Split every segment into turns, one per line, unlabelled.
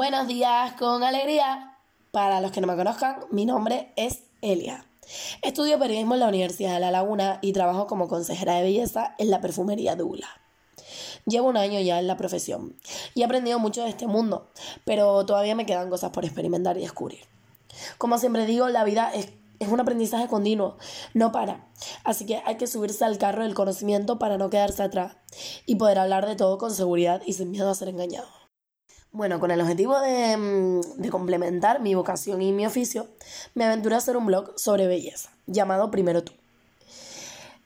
Buenos días con alegría. Para los que no me conozcan, mi nombre es Elia. Estudio periodismo en la Universidad de La Laguna y trabajo como consejera de belleza en la perfumería Dula. Llevo un año ya en la profesión y he aprendido mucho de este mundo, pero todavía me quedan cosas por experimentar y descubrir. Como siempre digo, la vida es, es un aprendizaje continuo, no para. Así que hay que subirse al carro del conocimiento para no quedarse atrás y poder hablar de todo con seguridad y sin miedo a ser engañado. Bueno, con el objetivo de, mm, de, complementar mi vocación y mi oficio, me aventuré a hacer un blog sobre belleza, llamado Primero Tú.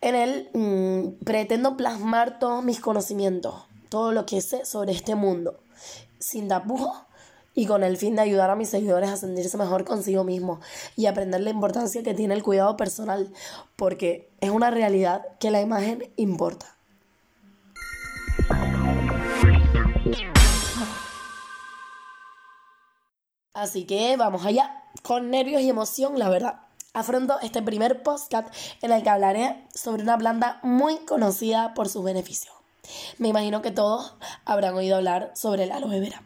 En él mmm, pretendo plasmar todos mis conocimientos, todo lo que sé sobre este mundo, sin tapujos y con el fin de ayudar a mis seguidores a sentirse mejor consigo mismos y aprender la importancia que tiene el cuidado personal, porque es una realidad que la imagen importa. Así que vamos allá, con nervios y emoción, la verdad. Afronto este primer podcast en el que hablaré sobre una planta muy conocida por sus beneficios. Me imagino que todos habrán oído hablar sobre el aloe vera.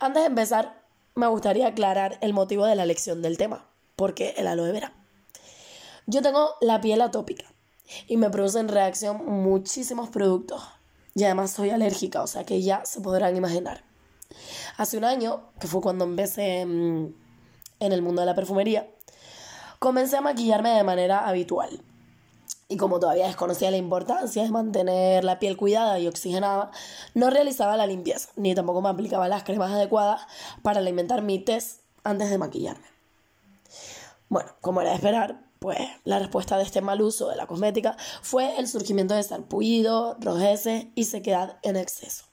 Antes de empezar, me gustaría aclarar el motivo de la elección del tema. ¿Por qué el aloe vera? Yo tengo la piel atópica y me producen reacción muchísimos productos. Y además soy alérgica, o sea que ya se podrán imaginar. Hace un año, que fue cuando empecé en el mundo de la perfumería, comencé a maquillarme de manera habitual. Y como todavía desconocía la importancia de mantener la piel cuidada y oxigenada, no realizaba la limpieza, ni tampoco me aplicaba las cremas adecuadas para alimentar mi test antes de maquillarme. Bueno, como era de esperar, pues la respuesta de este mal uso de la cosmética fue el surgimiento de sarpullido, rojeces y sequedad en exceso.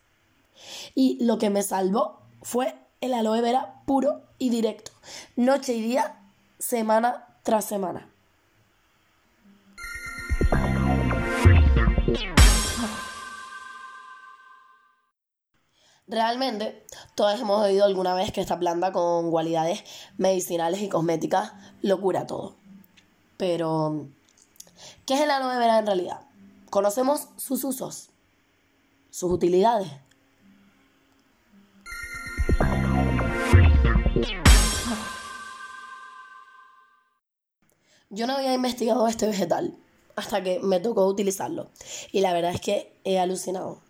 Y lo que me salvó fue el aloe vera puro y directo, noche y día, semana tras semana. Realmente, todos hemos oído alguna vez que esta planta con cualidades medicinales y cosméticas lo cura todo. Pero, ¿qué es el aloe vera en realidad? Conocemos sus usos, sus utilidades. Yo no había investigado este vegetal hasta que me tocó utilizarlo y la verdad es que he alucinado.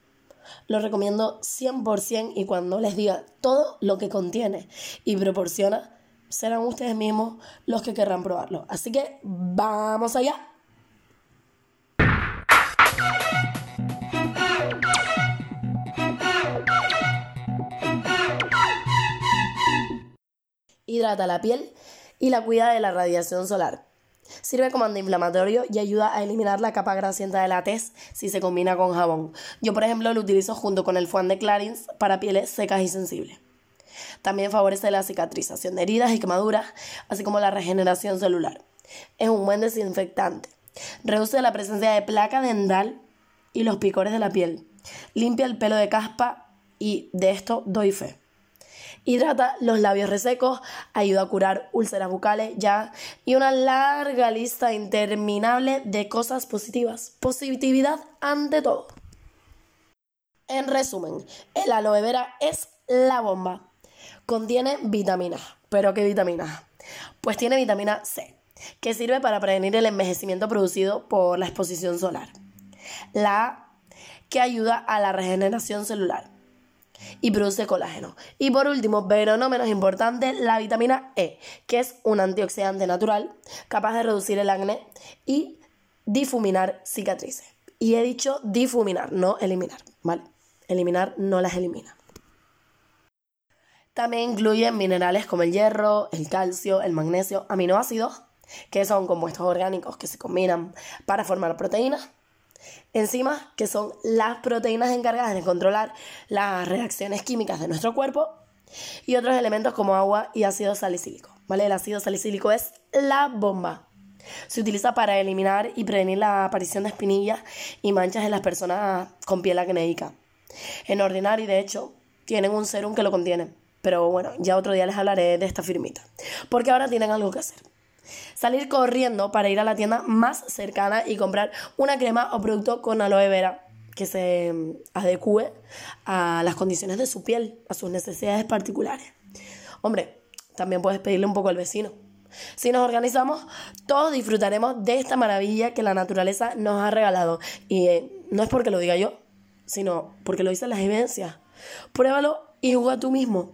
Lo recomiendo 100% y cuando les diga todo lo que contiene y proporciona, serán ustedes mismos los que querrán probarlo. Así que vamos allá. Hidrata la piel y la cuida de la radiación solar. Sirve como antiinflamatorio y ayuda a eliminar la capa grasienta de la tez si se combina con jabón. Yo, por ejemplo, lo utilizo junto con el foam de Clarins para pieles secas y sensibles. También favorece la cicatrización de heridas y quemaduras, así como la regeneración celular. Es un buen desinfectante. Reduce la presencia de placa dental y los picores de la piel. Limpia el pelo de caspa y de esto doy fe. Hidrata los labios resecos, ayuda a curar úlceras bucales ya y una larga lista interminable de cosas positivas. Positividad ante todo. En resumen, el aloe vera es la bomba. Contiene vitaminas. ¿Pero qué vitaminas? Pues tiene vitamina C, que sirve para prevenir el envejecimiento producido por la exposición solar. La A, que ayuda a la regeneración celular y produce colágeno. Y por último, pero no menos importante, la vitamina E, que es un antioxidante natural capaz de reducir el acné y difuminar cicatrices. Y he dicho difuminar, no eliminar, ¿vale? Eliminar no las elimina. También incluye minerales como el hierro, el calcio, el magnesio, aminoácidos, que son compuestos orgánicos que se combinan para formar proteínas Enzimas, que son las proteínas encargadas de controlar las reacciones químicas de nuestro cuerpo, y otros elementos como agua y ácido salicílico. ¿vale? El ácido salicílico es la bomba. Se utiliza para eliminar y prevenir la aparición de espinillas y manchas en las personas con piel acnéica. En Ordinary, de hecho, tienen un serum que lo contiene. Pero bueno, ya otro día les hablaré de esta firmita. Porque ahora tienen algo que hacer. Salir corriendo para ir a la tienda más cercana y comprar una crema o producto con aloe vera. que se adecue a las condiciones de su piel, a sus necesidades particulares. Hombre, también puedes pedirle un poco al vecino. Si nos organizamos, todos disfrutaremos de esta maravilla que la naturaleza nos ha regalado. Y eh, no es porque lo diga yo, sino porque lo dicen las evidencias. Pruébalo y juega tú mismo.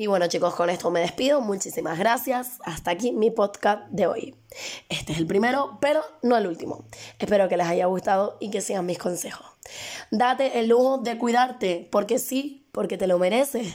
Y bueno chicos, con esto me despido. Muchísimas gracias. Hasta aquí mi podcast de hoy. Este es el primero, pero no el último. Espero que les haya gustado y que sigan mis consejos. Date el lujo de cuidarte, porque sí, porque te lo mereces.